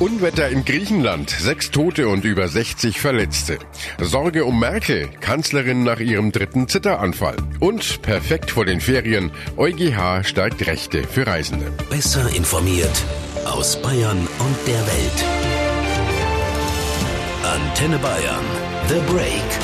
Unwetter in Griechenland, sechs Tote und über 60 Verletzte. Sorge um Merkel, Kanzlerin nach ihrem dritten Zitteranfall. Und perfekt vor den Ferien, EuGH stärkt Rechte für Reisende. Besser informiert aus Bayern und der Welt. Antenne Bayern, The Break.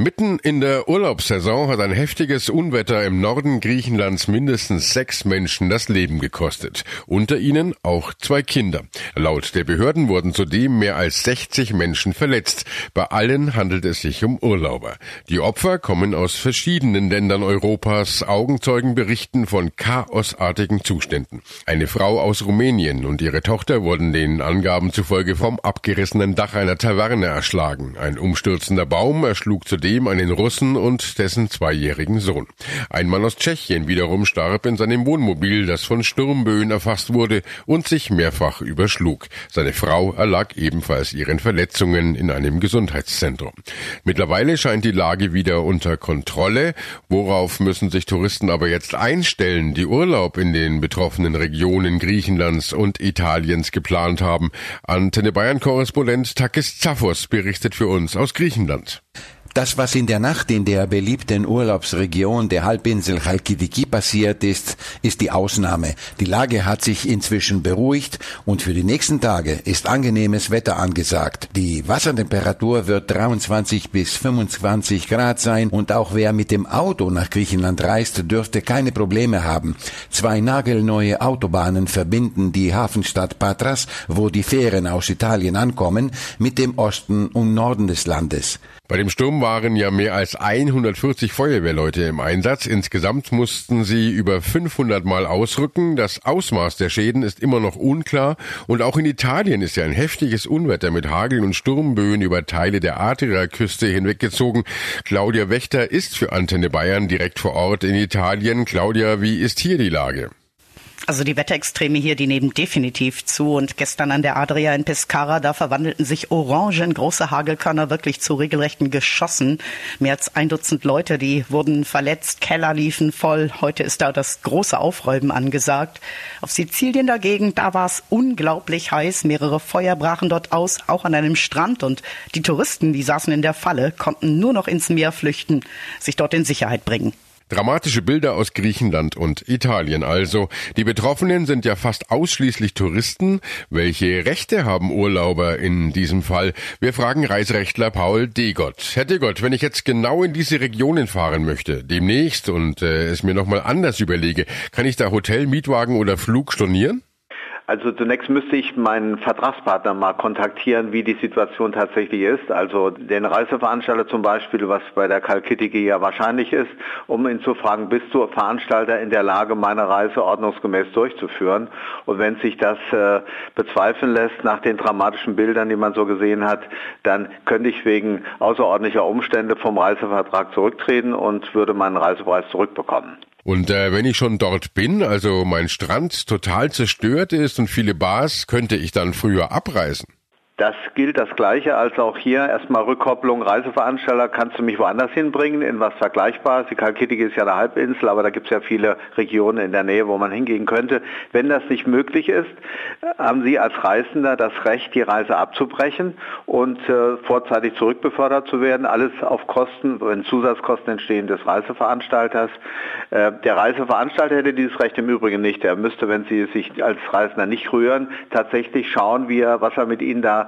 Mitten in der Urlaubssaison hat ein heftiges Unwetter im Norden Griechenlands mindestens sechs Menschen das Leben gekostet. Unter ihnen auch zwei Kinder. Laut der Behörden wurden zudem mehr als 60 Menschen verletzt. Bei allen handelt es sich um Urlauber. Die Opfer kommen aus verschiedenen Ländern Europas. Augenzeugen berichten von chaosartigen Zuständen. Eine Frau aus Rumänien und ihre Tochter wurden den Angaben zufolge vom abgerissenen Dach einer Taverne erschlagen. Ein umstürzender Baum erschlug zudem zudem einen Russen und dessen zweijährigen Sohn. Ein Mann aus Tschechien wiederum starb in seinem Wohnmobil, das von Sturmböen erfasst wurde und sich mehrfach überschlug. Seine Frau erlag ebenfalls ihren Verletzungen in einem Gesundheitszentrum. Mittlerweile scheint die Lage wieder unter Kontrolle. Worauf müssen sich Touristen aber jetzt einstellen, die Urlaub in den betroffenen Regionen Griechenlands und Italiens geplant haben? Antenne Bayern Korrespondent Takis Zaphos berichtet für uns aus Griechenland. Das, was in der Nacht in der beliebten Urlaubsregion der Halbinsel Chalkidiki passiert ist, ist die Ausnahme. Die Lage hat sich inzwischen beruhigt und für die nächsten Tage ist angenehmes Wetter angesagt. Die Wassertemperatur wird 23 bis 25 Grad sein und auch wer mit dem Auto nach Griechenland reist, dürfte keine Probleme haben. Zwei nagelneue Autobahnen verbinden die Hafenstadt Patras, wo die Fähren aus Italien ankommen, mit dem Osten und Norden des Landes. Bei dem Sturm waren ja mehr als 140 Feuerwehrleute im Einsatz. Insgesamt mussten sie über 500 Mal ausrücken. Das Ausmaß der Schäden ist immer noch unklar. Und auch in Italien ist ja ein heftiges Unwetter mit Hagel und Sturmböen über Teile der Adria-Küste hinweggezogen. Claudia Wächter ist für Antenne Bayern direkt vor Ort in Italien. Claudia, wie ist hier die Lage? Also die Wetterextreme hier, die nehmen definitiv zu. Und gestern an der Adria in Pescara, da verwandelten sich orangen große Hagelkörner wirklich zu regelrechten Geschossen. Mehr als ein Dutzend Leute, die wurden verletzt, Keller liefen voll. Heute ist da das große Aufräumen angesagt. Auf Sizilien dagegen, da war es unglaublich heiß. Mehrere Feuer brachen dort aus, auch an einem Strand. Und die Touristen, die saßen in der Falle, konnten nur noch ins Meer flüchten, sich dort in Sicherheit bringen. Dramatische Bilder aus Griechenland und Italien also. Die Betroffenen sind ja fast ausschließlich Touristen. Welche Rechte haben Urlauber in diesem Fall? Wir fragen Reiserechtler Paul Degott. Herr Degott, wenn ich jetzt genau in diese Regionen fahren möchte, demnächst und äh, es mir nochmal anders überlege, kann ich da Hotel, Mietwagen oder Flug stornieren? Also zunächst müsste ich meinen Vertragspartner mal kontaktieren, wie die Situation tatsächlich ist. Also den Reiseveranstalter zum Beispiel, was bei der Kalkittige ja wahrscheinlich ist, um ihn zu fragen, bist du Veranstalter in der Lage, meine Reise ordnungsgemäß durchzuführen? Und wenn sich das äh, bezweifeln lässt nach den dramatischen Bildern, die man so gesehen hat, dann könnte ich wegen außerordentlicher Umstände vom Reisevertrag zurücktreten und würde meinen Reisepreis zurückbekommen. Und äh, wenn ich schon dort bin, also mein Strand total zerstört ist und viele Bars, könnte ich dann früher abreisen? Das gilt das Gleiche als auch hier. Erstmal Rückkopplung, Reiseveranstalter, kannst du mich woanders hinbringen, in was Vergleichbares. Die Kalkittige ist ja eine Halbinsel, aber da gibt es ja viele Regionen in der Nähe, wo man hingehen könnte. Wenn das nicht möglich ist, haben Sie als Reisender das Recht, die Reise abzubrechen und äh, vorzeitig zurückbefördert zu werden. Alles auf Kosten, wenn Zusatzkosten entstehen, des Reiseveranstalters. Äh, der Reiseveranstalter hätte dieses Recht im Übrigen nicht. Er müsste, wenn Sie sich als Reisender nicht rühren, tatsächlich schauen, wie er, was er mit Ihnen da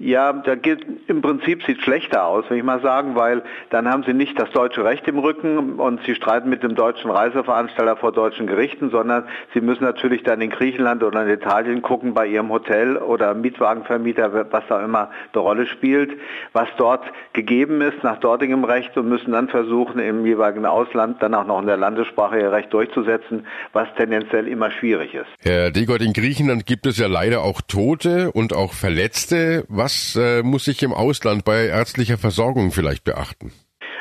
Ja, da geht, im Prinzip sieht schlechter aus, will ich mal sagen, weil dann haben sie nicht das deutsche Recht im Rücken und sie streiten mit dem deutschen Reiseveranstalter vor deutschen Gerichten, sondern sie müssen natürlich dann in Griechenland oder in Italien gucken bei ihrem Hotel oder Mietwagenvermieter, was da immer eine Rolle spielt, was dort gegeben ist nach dortigem Recht und müssen dann versuchen, im jeweiligen Ausland dann auch noch in der Landessprache ihr Recht durchzusetzen, was tendenziell immer schwierig ist. Herr Degott, in Griechenland gibt es ja leider auch Tote und auch Verletzte. Was was äh, muss ich im Ausland bei ärztlicher Versorgung vielleicht beachten?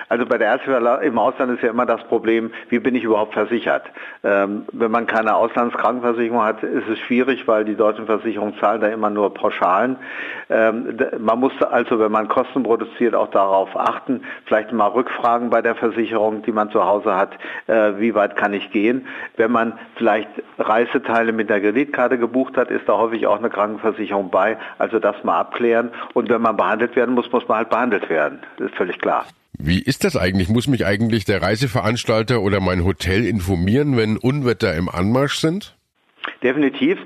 Also bei der Ärzte im Ausland ist ja immer das Problem, wie bin ich überhaupt versichert? Ähm, wenn man keine Auslandskrankenversicherung hat, ist es schwierig, weil die deutschen Versicherungen zahlen da immer nur Pauschalen. Ähm, man muss also, wenn man Kosten produziert, auch darauf achten, vielleicht mal rückfragen bei der Versicherung, die man zu Hause hat, äh, wie weit kann ich gehen. Wenn man vielleicht Reiseteile mit der Kreditkarte gebucht hat, ist da häufig auch eine Krankenversicherung bei. Also das mal abklären. Und wenn man behandelt werden muss, muss man halt behandelt werden. Das ist völlig klar. Wie ist das eigentlich? Muss mich eigentlich der Reiseveranstalter oder mein Hotel informieren, wenn Unwetter im Anmarsch sind? Definitiv.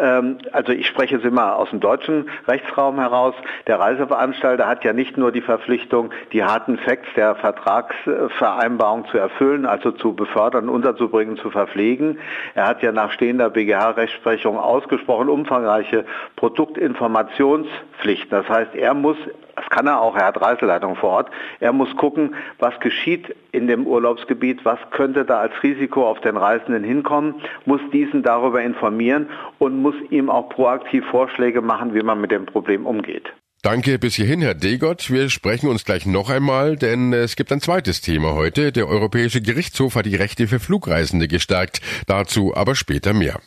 Ähm, also ich spreche jetzt immer aus dem deutschen Rechtsraum heraus. Der Reiseveranstalter hat ja nicht nur die Verpflichtung, die harten Facts der Vertragsvereinbarung zu erfüllen, also zu befördern, unterzubringen, zu verpflegen. Er hat ja nach stehender BGH-Rechtsprechung ausgesprochen umfangreiche Produktinformationspflichten. Das heißt, er muss das kann er auch, er hat Reiseleitung vor Ort. Er muss gucken, was geschieht in dem Urlaubsgebiet, was könnte da als Risiko auf den Reisenden hinkommen, muss diesen darüber informieren und muss ihm auch proaktiv Vorschläge machen, wie man mit dem Problem umgeht. Danke bis hierhin, Herr Degott. Wir sprechen uns gleich noch einmal, denn es gibt ein zweites Thema heute. Der Europäische Gerichtshof hat die Rechte für Flugreisende gestärkt. Dazu aber später mehr.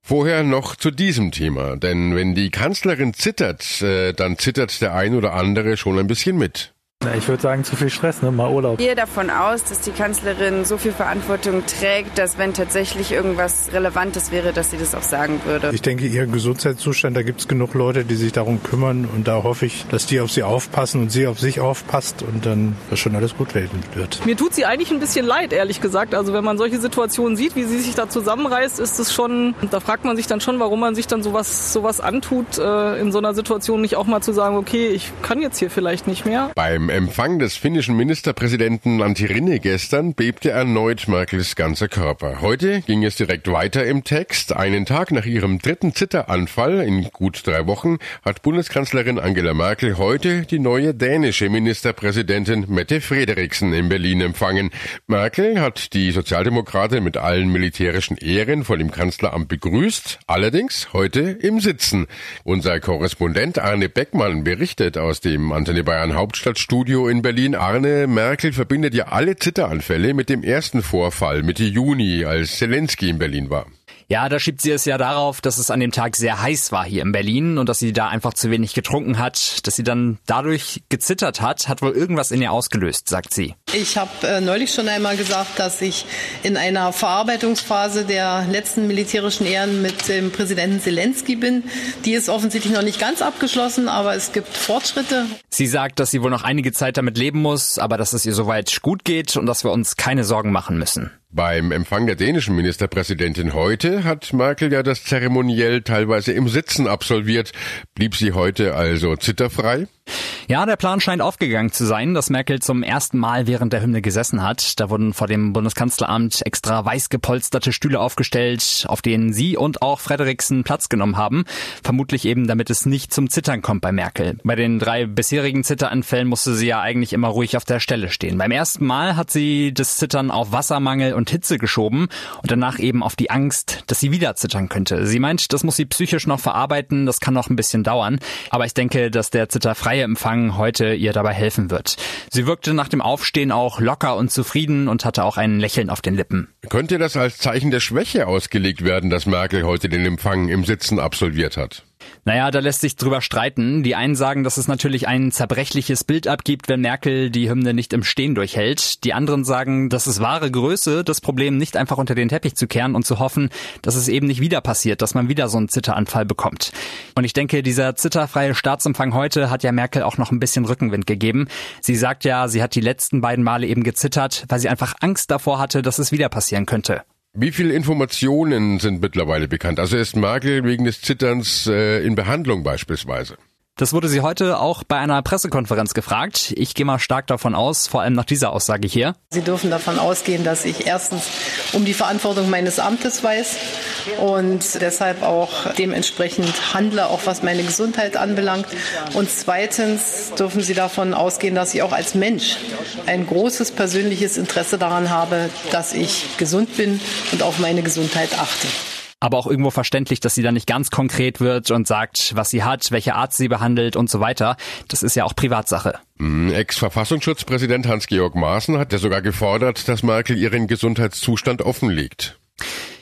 Vorher noch zu diesem Thema, denn wenn die Kanzlerin zittert, äh, dann zittert der ein oder andere schon ein bisschen mit. Ich würde sagen, zu viel Stress, ne? mal Urlaub. Ich gehe davon aus, dass die Kanzlerin so viel Verantwortung trägt, dass wenn tatsächlich irgendwas Relevantes wäre, dass sie das auch sagen würde. Ich denke, ihren Gesundheitszustand, da gibt es genug Leute, die sich darum kümmern und da hoffe ich, dass die auf sie aufpassen und sie auf sich aufpasst und dann das schon alles gut werden wird. Mir tut sie eigentlich ein bisschen leid, ehrlich gesagt. Also wenn man solche Situationen sieht, wie sie sich da zusammenreißt, ist es schon, da fragt man sich dann schon, warum man sich dann sowas, sowas antut, äh, in so einer Situation nicht auch mal zu sagen, okay, ich kann jetzt hier vielleicht nicht mehr. Beim Empfang des finnischen Ministerpräsidenten Antti Rinne gestern bebte erneut Merkels ganzer Körper. Heute ging es direkt weiter im Text. Einen Tag nach ihrem dritten Zitteranfall in gut drei Wochen hat Bundeskanzlerin Angela Merkel heute die neue dänische Ministerpräsidentin Mette Frederiksen in Berlin empfangen. Merkel hat die Sozialdemokratin mit allen militärischen Ehren vor dem Kanzleramt begrüßt, allerdings heute im Sitzen. Unser Korrespondent Arne Beckmann berichtet aus dem Antenne Bayern Hauptstadtstudio Studio in Berlin. Arne Merkel verbindet ja alle Zitteranfälle mit dem ersten Vorfall Mitte Juni, als Zelensky in Berlin war. Ja, da schiebt sie es ja darauf, dass es an dem Tag sehr heiß war hier in Berlin und dass sie da einfach zu wenig getrunken hat, dass sie dann dadurch gezittert hat, hat wohl irgendwas in ihr ausgelöst, sagt sie. Ich habe äh, neulich schon einmal gesagt, dass ich in einer Verarbeitungsphase der letzten militärischen Ehren mit dem Präsidenten Zelensky bin. Die ist offensichtlich noch nicht ganz abgeschlossen, aber es gibt Fortschritte. Sie sagt, dass sie wohl noch einige Zeit damit leben muss, aber dass es ihr soweit gut geht und dass wir uns keine Sorgen machen müssen. Beim Empfang der dänischen Ministerpräsidentin heute hat Merkel ja das zeremoniell teilweise im Sitzen absolviert. Blieb sie heute also zitterfrei? Ja, der Plan scheint aufgegangen zu sein, dass Merkel zum ersten Mal während der Hymne gesessen hat. Da wurden vor dem Bundeskanzleramt extra weiß gepolsterte Stühle aufgestellt, auf denen sie und auch Frederiksen Platz genommen haben. Vermutlich eben, damit es nicht zum Zittern kommt bei Merkel. Bei den drei bisherigen Zitteranfällen musste sie ja eigentlich immer ruhig auf der Stelle stehen. Beim ersten Mal hat sie das Zittern auf Wassermangel und Hitze geschoben und danach eben auf die Angst, dass sie wieder zittern könnte. Sie meint, das muss sie psychisch noch verarbeiten, das kann noch ein bisschen dauern. Aber ich denke, dass der zitterfreie Empfang Empfang heute ihr dabei helfen wird. Sie wirkte nach dem Aufstehen auch locker und zufrieden und hatte auch ein Lächeln auf den Lippen. Könnte das als Zeichen der Schwäche ausgelegt werden, dass Merkel heute den Empfang im Sitzen absolviert hat? Naja, da lässt sich drüber streiten. Die einen sagen, dass es natürlich ein zerbrechliches Bild abgibt, wenn Merkel die Hymne nicht im Stehen durchhält. Die anderen sagen, dass es wahre Größe, das Problem nicht einfach unter den Teppich zu kehren und zu hoffen, dass es eben nicht wieder passiert, dass man wieder so einen Zitteranfall bekommt. Und ich denke, dieser zitterfreie Staatsempfang heute hat ja Merkel auch noch ein bisschen Rückenwind gegeben. Sie sagt ja, sie hat die letzten beiden Male eben gezittert, weil sie einfach Angst davor hatte, dass es wieder passieren könnte. Wie viele Informationen sind mittlerweile bekannt? Also ist Merkel wegen des Zitterns äh, in Behandlung beispielsweise? Das wurde sie heute auch bei einer Pressekonferenz gefragt. Ich gehe mal stark davon aus, vor allem nach dieser Aussage hier. Sie dürfen davon ausgehen, dass ich erstens um die Verantwortung meines Amtes weiß und deshalb auch dementsprechend handle, auch was meine Gesundheit anbelangt. Und zweitens dürfen Sie davon ausgehen, dass ich auch als Mensch ein großes persönliches Interesse daran habe, dass ich gesund bin und auf meine Gesundheit achte aber auch irgendwo verständlich, dass sie dann nicht ganz konkret wird und sagt, was sie hat, welche Art sie behandelt und so weiter. Das ist ja auch Privatsache. Mhm, Ex-Verfassungsschutzpräsident Hans-Georg Maaßen hat ja sogar gefordert, dass Merkel ihren Gesundheitszustand offenlegt.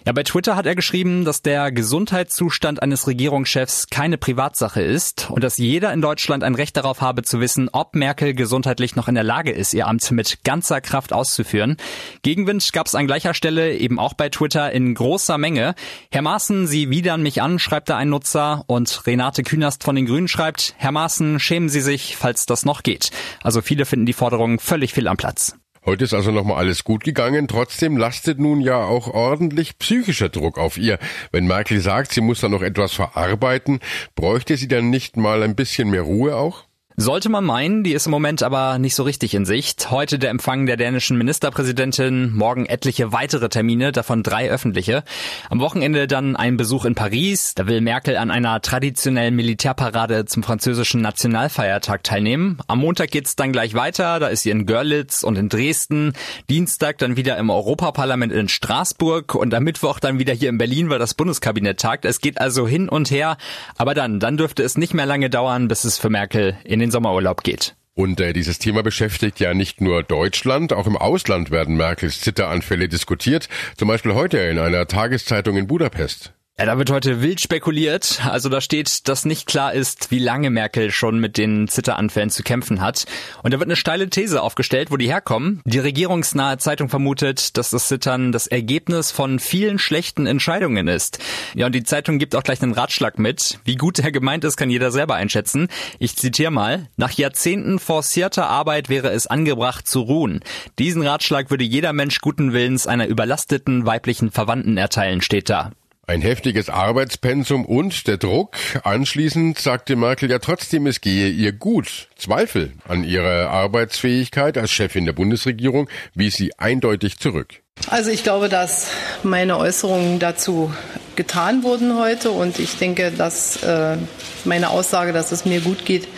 Ja, bei Twitter hat er geschrieben, dass der Gesundheitszustand eines Regierungschefs keine Privatsache ist und dass jeder in Deutschland ein Recht darauf habe zu wissen, ob Merkel gesundheitlich noch in der Lage ist, ihr Amt mit ganzer Kraft auszuführen. Gegenwind gab es an gleicher Stelle eben auch bei Twitter in großer Menge. Herr Maaßen, Sie widern mich an, schreibt da ein Nutzer und Renate Künast von den Grünen schreibt, Herr Maaßen, schämen Sie sich, falls das noch geht. Also viele finden die Forderung völlig fehl am Platz. Heute ist also nochmal alles gut gegangen. Trotzdem lastet nun ja auch ordentlich psychischer Druck auf ihr. Wenn Merkel sagt, sie muss da noch etwas verarbeiten, bräuchte sie dann nicht mal ein bisschen mehr Ruhe auch? Sollte man meinen, die ist im Moment aber nicht so richtig in Sicht. Heute der Empfang der dänischen Ministerpräsidentin, morgen etliche weitere Termine, davon drei öffentliche. Am Wochenende dann ein Besuch in Paris. Da will Merkel an einer traditionellen Militärparade zum französischen Nationalfeiertag teilnehmen. Am Montag geht's dann gleich weiter. Da ist sie in Görlitz und in Dresden. Dienstag dann wieder im Europaparlament in Straßburg und am Mittwoch dann wieder hier in Berlin, weil das Bundeskabinett tagt. Es geht also hin und her. Aber dann, dann dürfte es nicht mehr lange dauern, bis es für Merkel in den den Sommerurlaub geht. Und äh, dieses Thema beschäftigt ja nicht nur Deutschland, auch im Ausland werden Merkels Zitteranfälle diskutiert, zum Beispiel heute in einer Tageszeitung in Budapest. Ja, da wird heute wild spekuliert. Also da steht, dass nicht klar ist, wie lange Merkel schon mit den Zitteranfällen zu kämpfen hat. Und da wird eine steile These aufgestellt, wo die herkommen. Die regierungsnahe Zeitung vermutet, dass das Zittern das Ergebnis von vielen schlechten Entscheidungen ist. Ja, und die Zeitung gibt auch gleich einen Ratschlag mit. Wie gut er gemeint ist, kann jeder selber einschätzen. Ich zitiere mal. Nach Jahrzehnten forcierter Arbeit wäre es angebracht zu ruhen. Diesen Ratschlag würde jeder Mensch guten Willens einer überlasteten weiblichen Verwandten erteilen, steht da. Ein heftiges Arbeitspensum und der Druck. Anschließend sagte Merkel ja trotzdem, es gehe ihr gut. Zweifel an ihrer Arbeitsfähigkeit als Chefin der Bundesregierung wies sie eindeutig zurück. Also ich glaube, dass meine Äußerungen dazu getan wurden heute und ich denke, dass äh, meine Aussage, dass es mir gut geht,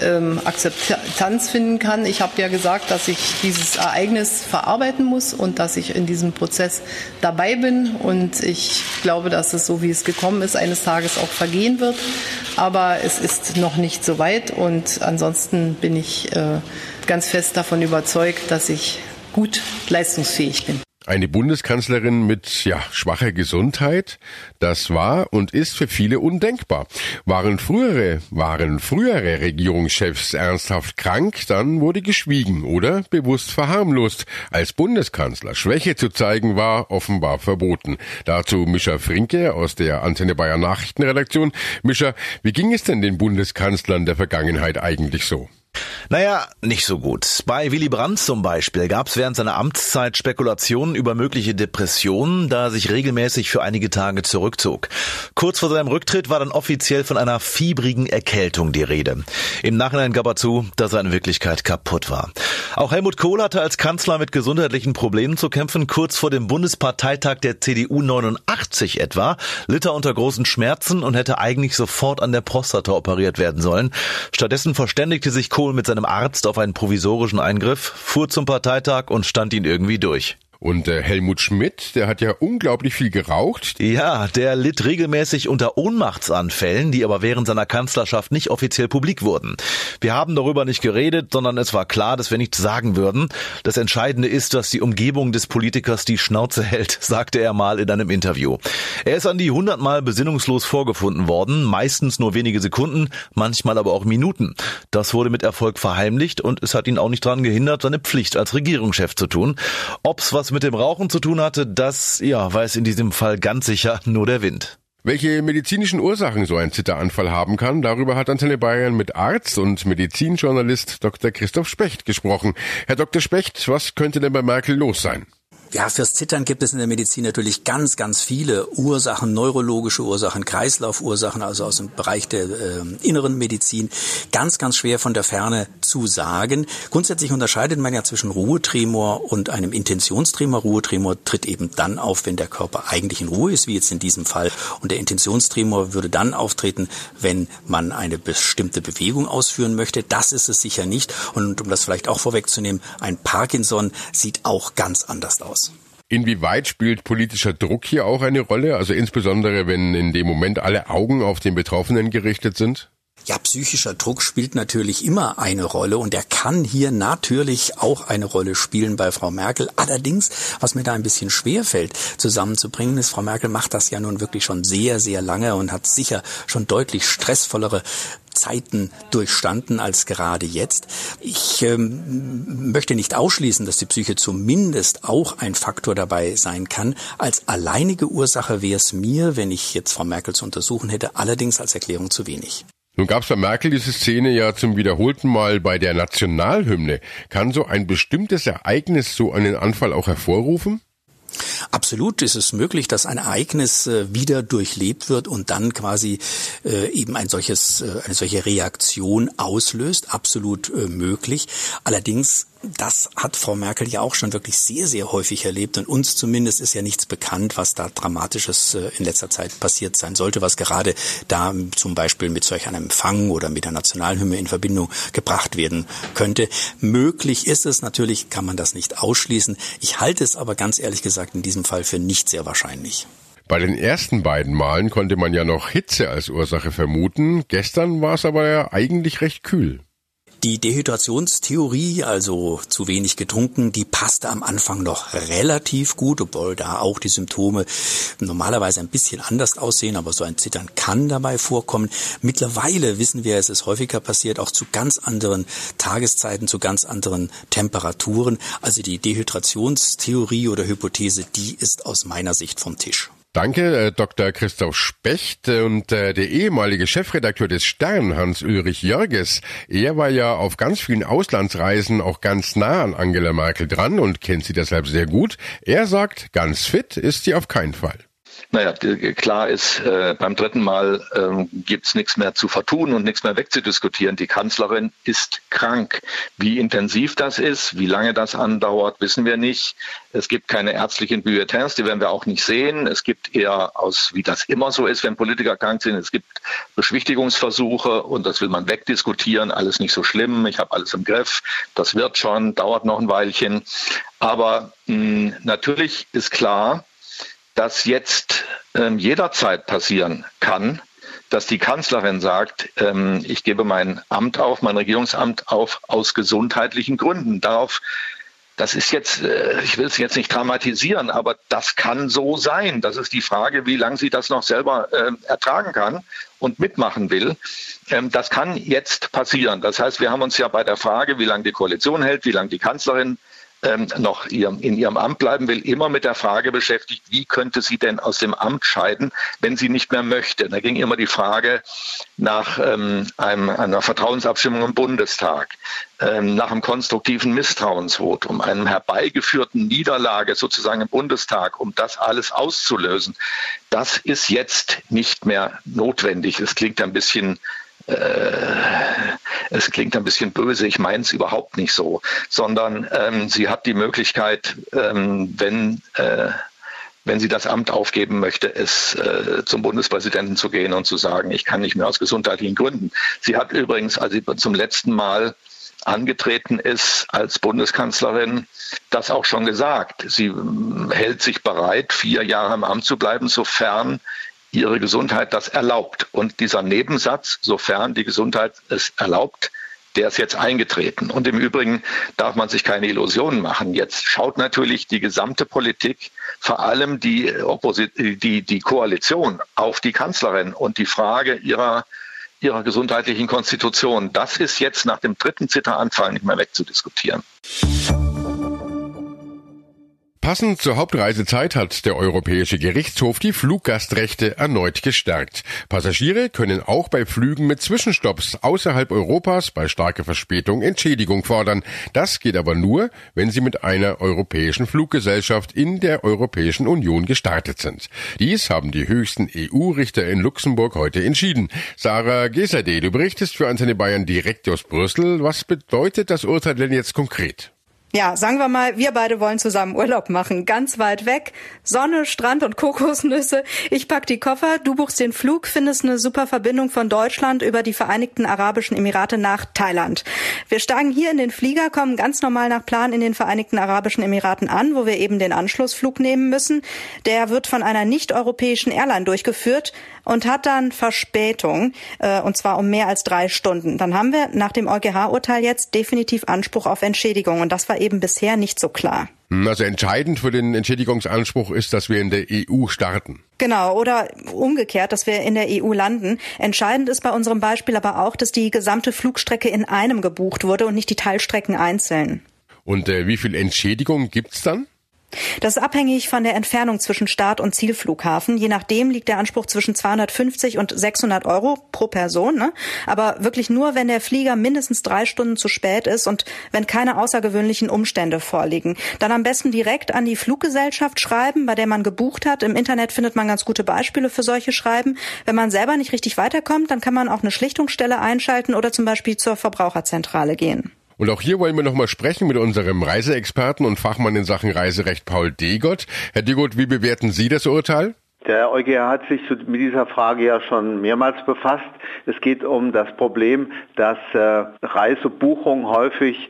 ähm, Akzeptanz finden kann. Ich habe ja gesagt, dass ich dieses Ereignis verarbeiten muss und dass ich in diesem Prozess dabei bin. Und ich glaube, dass es so, wie es gekommen ist, eines Tages auch vergehen wird. Aber es ist noch nicht so weit. Und ansonsten bin ich äh, ganz fest davon überzeugt, dass ich gut leistungsfähig bin. Eine Bundeskanzlerin mit ja, schwacher Gesundheit, das war und ist für viele undenkbar. Waren frühere, waren frühere Regierungschefs ernsthaft krank, dann wurde geschwiegen oder bewusst verharmlost. Als Bundeskanzler Schwäche zu zeigen war offenbar verboten. Dazu Mischa Frinke aus der Antenne Bayern Nachrichtenredaktion. Mischa, wie ging es denn den Bundeskanzlern der Vergangenheit eigentlich so? Naja, nicht so gut. Bei Willy Brandt zum Beispiel gab es während seiner Amtszeit Spekulationen über mögliche Depressionen, da er sich regelmäßig für einige Tage zurückzog. Kurz vor seinem Rücktritt war dann offiziell von einer fiebrigen Erkältung die Rede. Im Nachhinein gab er zu, dass er in Wirklichkeit kaputt war. Auch Helmut Kohl hatte als Kanzler mit gesundheitlichen Problemen zu kämpfen. Kurz vor dem Bundesparteitag der CDU 89 etwa litt er unter großen Schmerzen und hätte eigentlich sofort an der Prostata operiert werden sollen. Stattdessen verständigte sich Kohl mit seinem Arzt auf einen provisorischen Eingriff, fuhr zum Parteitag und stand ihn irgendwie durch. Und äh, Helmut Schmidt, der hat ja unglaublich viel geraucht. Ja, der litt regelmäßig unter Ohnmachtsanfällen, die aber während seiner Kanzlerschaft nicht offiziell publik wurden. Wir haben darüber nicht geredet, sondern es war klar, dass wir nichts sagen würden. Das Entscheidende ist, dass die Umgebung des Politikers die Schnauze hält, sagte er mal in einem Interview. Er ist an die hundertmal besinnungslos vorgefunden worden, meistens nur wenige Sekunden, manchmal aber auch Minuten. Das wurde mit Erfolg verheimlicht und es hat ihn auch nicht daran gehindert, seine Pflicht als Regierungschef zu tun. Ob's was was mit dem Rauchen zu tun hatte, das ja, weiß in diesem Fall ganz sicher nur der Wind. Welche medizinischen Ursachen so ein Zitteranfall haben kann, darüber hat Antenne Bayern mit Arzt und Medizinjournalist Dr. Christoph Specht gesprochen. Herr Dr. Specht, was könnte denn bei Merkel los sein? Ja, fürs Zittern gibt es in der Medizin natürlich ganz, ganz viele Ursachen, neurologische Ursachen, Kreislaufursachen, also aus dem Bereich der äh, inneren Medizin. Ganz, ganz schwer von der Ferne zu sagen. Grundsätzlich unterscheidet man ja zwischen Ruhetremor und einem Intentionstremor. Ruhetremor tritt eben dann auf, wenn der Körper eigentlich in Ruhe ist, wie jetzt in diesem Fall. Und der Intentionstremor würde dann auftreten, wenn man eine bestimmte Bewegung ausführen möchte. Das ist es sicher nicht. Und um das vielleicht auch vorwegzunehmen, ein Parkinson sieht auch ganz anders aus. Inwieweit spielt politischer Druck hier auch eine Rolle? Also insbesondere, wenn in dem Moment alle Augen auf den Betroffenen gerichtet sind? Ja, psychischer Druck spielt natürlich immer eine Rolle und er kann hier natürlich auch eine Rolle spielen bei Frau Merkel. Allerdings, was mir da ein bisschen schwer fällt zusammenzubringen, ist, Frau Merkel macht das ja nun wirklich schon sehr, sehr lange und hat sicher schon deutlich stressvollere Zeiten durchstanden als gerade jetzt. Ich ähm, möchte nicht ausschließen, dass die Psyche zumindest auch ein Faktor dabei sein kann. Als alleinige Ursache wäre es mir, wenn ich jetzt Frau Merkel zu untersuchen hätte, allerdings als Erklärung zu wenig. Nun gab es bei Merkel diese Szene ja zum wiederholten Mal bei der Nationalhymne. Kann so ein bestimmtes Ereignis so einen Anfall auch hervorrufen? Absolut ist es möglich, dass ein Ereignis äh, wieder durchlebt wird und dann quasi äh, eben ein solches, äh, eine solche Reaktion auslöst. Absolut möglich. Allerdings das hat Frau Merkel ja auch schon wirklich sehr, sehr häufig erlebt und uns zumindest ist ja nichts bekannt, was da Dramatisches äh, in letzter Zeit passiert sein sollte, was gerade da zum Beispiel mit solch einem Empfang oder mit der Nationalhymne in Verbindung gebracht werden könnte. Möglich ist es, natürlich kann man das nicht ausschließen. Ich halte es aber ganz ehrlich gesagt in diesem Fall für nicht sehr wahrscheinlich. Bei den ersten beiden Malen konnte man ja noch Hitze als Ursache vermuten. Gestern war es aber ja eigentlich recht kühl. Die Dehydrationstheorie, also zu wenig getrunken, die passte am Anfang noch relativ gut, obwohl da auch die Symptome normalerweise ein bisschen anders aussehen, aber so ein Zittern kann dabei vorkommen. Mittlerweile wissen wir, es ist häufiger passiert, auch zu ganz anderen Tageszeiten, zu ganz anderen Temperaturen. Also die Dehydrationstheorie oder Hypothese, die ist aus meiner Sicht vom Tisch. Danke, äh, Dr. Christoph Specht und äh, der ehemalige Chefredakteur des Stern, Hans-Ulrich Jörges. Er war ja auf ganz vielen Auslandsreisen auch ganz nah an Angela Merkel dran und kennt sie deshalb sehr gut. Er sagt, ganz fit ist sie auf keinen Fall. Naja, klar ist, äh, beim dritten Mal ähm, gibt's nichts mehr zu vertun und nichts mehr wegzudiskutieren. Die Kanzlerin ist krank. Wie intensiv das ist, wie lange das andauert, wissen wir nicht. Es gibt keine ärztlichen Bulletins, die werden wir auch nicht sehen. Es gibt eher aus, wie das immer so ist, wenn Politiker krank sind, es gibt Beschwichtigungsversuche und das will man wegdiskutieren. Alles nicht so schlimm, ich habe alles im Griff, das wird schon, dauert noch ein Weilchen. Aber mh, natürlich ist klar, dass jetzt ähm, jederzeit passieren kann, dass die Kanzlerin sagt, ähm, ich gebe mein Amt auf, mein Regierungsamt auf aus gesundheitlichen Gründen. Darauf, das ist jetzt, äh, ich will es jetzt nicht dramatisieren, aber das kann so sein. Das ist die Frage, wie lange sie das noch selber äh, ertragen kann und mitmachen will. Ähm, das kann jetzt passieren. Das heißt, wir haben uns ja bei der Frage, wie lange die Koalition hält, wie lange die Kanzlerin ähm, noch ihrem, in ihrem Amt bleiben will, immer mit der Frage beschäftigt, wie könnte sie denn aus dem Amt scheiden, wenn sie nicht mehr möchte. Da ging immer die Frage nach ähm, einem, einer Vertrauensabstimmung im Bundestag, ähm, nach einem konstruktiven Misstrauensvotum, einem herbeigeführten Niederlage sozusagen im Bundestag, um das alles auszulösen. Das ist jetzt nicht mehr notwendig. Es klingt ein bisschen es klingt ein bisschen böse, ich meine es überhaupt nicht so, sondern ähm, sie hat die Möglichkeit, ähm, wenn äh, wenn sie das Amt aufgeben möchte, es äh, zum Bundespräsidenten zu gehen und zu sagen, ich kann nicht mehr aus gesundheitlichen Gründen. Sie hat übrigens, als sie zum letzten Mal angetreten ist als Bundeskanzlerin, das auch schon gesagt. Sie ähm, hält sich bereit, vier Jahre im Amt zu bleiben, sofern ihre Gesundheit das erlaubt. Und dieser Nebensatz, sofern die Gesundheit es erlaubt, der ist jetzt eingetreten. Und im Übrigen darf man sich keine Illusionen machen. Jetzt schaut natürlich die gesamte Politik, vor allem die, Opposit die, die Koalition, auf die Kanzlerin und die Frage ihrer, ihrer gesundheitlichen Konstitution. Das ist jetzt nach dem dritten Zitteranfall nicht mehr wegzudiskutieren. Passend zur Hauptreisezeit hat der Europäische Gerichtshof die Fluggastrechte erneut gestärkt. Passagiere können auch bei Flügen mit Zwischenstopps außerhalb Europas bei starker Verspätung Entschädigung fordern. Das geht aber nur, wenn sie mit einer europäischen Fluggesellschaft in der Europäischen Union gestartet sind. Dies haben die höchsten EU-Richter in Luxemburg heute entschieden. Sarah Gesade, du berichtest für Antenne Bayern direkt aus Brüssel. Was bedeutet das Urteil denn jetzt konkret? Ja, sagen wir mal, wir beide wollen zusammen Urlaub machen, ganz weit weg. Sonne, Strand und Kokosnüsse. Ich pack die Koffer, du buchst den Flug, findest eine super Verbindung von Deutschland über die Vereinigten Arabischen Emirate nach Thailand. Wir steigen hier in den Flieger, kommen ganz normal nach Plan in den Vereinigten Arabischen Emiraten an, wo wir eben den Anschlussflug nehmen müssen. Der wird von einer nicht-europäischen Airline durchgeführt und hat dann Verspätung, äh, und zwar um mehr als drei Stunden. Dann haben wir nach dem EuGH-Urteil jetzt definitiv Anspruch auf Entschädigung und das war eben bisher nicht so klar. Hm, also entscheidend für den Entschädigungsanspruch ist, dass wir in der EU starten. Genau, oder umgekehrt, dass wir in der EU landen. Entscheidend ist bei unserem Beispiel aber auch, dass die gesamte Flugstrecke in einem gebucht wurde und nicht die Teilstrecken einzeln. Und äh, wie viel Entschädigung gibt's dann? Das ist abhängig von der Entfernung zwischen Start- und Zielflughafen. Je nachdem liegt der Anspruch zwischen 250 und 600 Euro pro Person. Ne? Aber wirklich nur, wenn der Flieger mindestens drei Stunden zu spät ist und wenn keine außergewöhnlichen Umstände vorliegen. Dann am besten direkt an die Fluggesellschaft schreiben, bei der man gebucht hat. Im Internet findet man ganz gute Beispiele für solche Schreiben. Wenn man selber nicht richtig weiterkommt, dann kann man auch eine Schlichtungsstelle einschalten oder zum Beispiel zur Verbraucherzentrale gehen. Und auch hier wollen wir nochmal sprechen mit unserem Reiseexperten und Fachmann in Sachen Reiserecht Paul Degott. Herr Degott, wie bewerten Sie das Urteil? Der EuGH hat sich mit dieser Frage ja schon mehrmals befasst. Es geht um das Problem, dass äh, Reisebuchungen häufig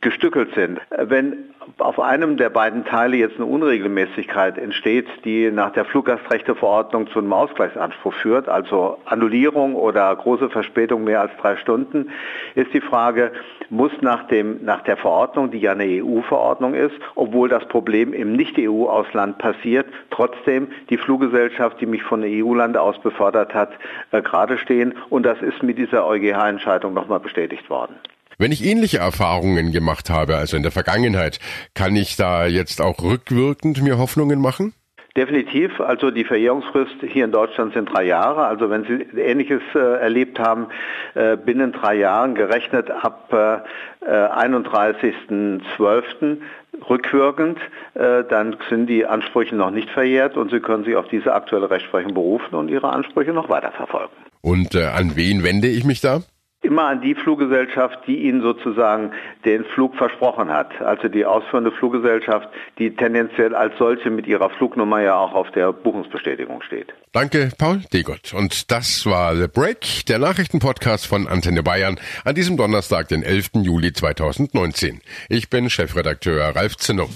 gestückelt sind. Wenn auf einem der beiden Teile jetzt eine Unregelmäßigkeit entsteht, die nach der Fluggastrechteverordnung zu einem Ausgleichsanspruch führt, also Annullierung oder große Verspätung mehr als drei Stunden, ist die Frage, muss nach, dem, nach der Verordnung, die ja eine EU-Verordnung ist, obwohl das Problem im Nicht-EU-Ausland passiert, trotzdem die Fluggesellschaft, die mich von EU-Land aus befördert hat, äh, gerade stehen. Und das ist mit dieser EuGH-Entscheidung nochmal bestätigt worden. Wenn ich ähnliche Erfahrungen gemacht habe, also in der Vergangenheit, kann ich da jetzt auch rückwirkend mir Hoffnungen machen? Definitiv. Also die Verjährungsfrist hier in Deutschland sind drei Jahre. Also wenn Sie Ähnliches äh, erlebt haben, äh, binnen drei Jahren gerechnet ab äh, 31.12. rückwirkend, äh, dann sind die Ansprüche noch nicht verjährt und Sie können sich auf diese aktuelle Rechtsprechung berufen und Ihre Ansprüche noch weiterverfolgen. Und äh, an wen wende ich mich da? Immer an die Fluggesellschaft, die Ihnen sozusagen den Flug versprochen hat. Also die ausführende Fluggesellschaft, die tendenziell als solche mit ihrer Flugnummer ja auch auf der Buchungsbestätigung steht. Danke, Paul Degott. Und das war The Break, der Nachrichtenpodcast von Antenne Bayern an diesem Donnerstag, den 11. Juli 2019. Ich bin Chefredakteur Ralf Zinno.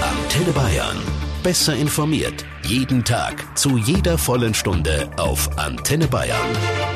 Antenne Bayern. Besser informiert. Jeden Tag. Zu jeder vollen Stunde auf Antenne Bayern.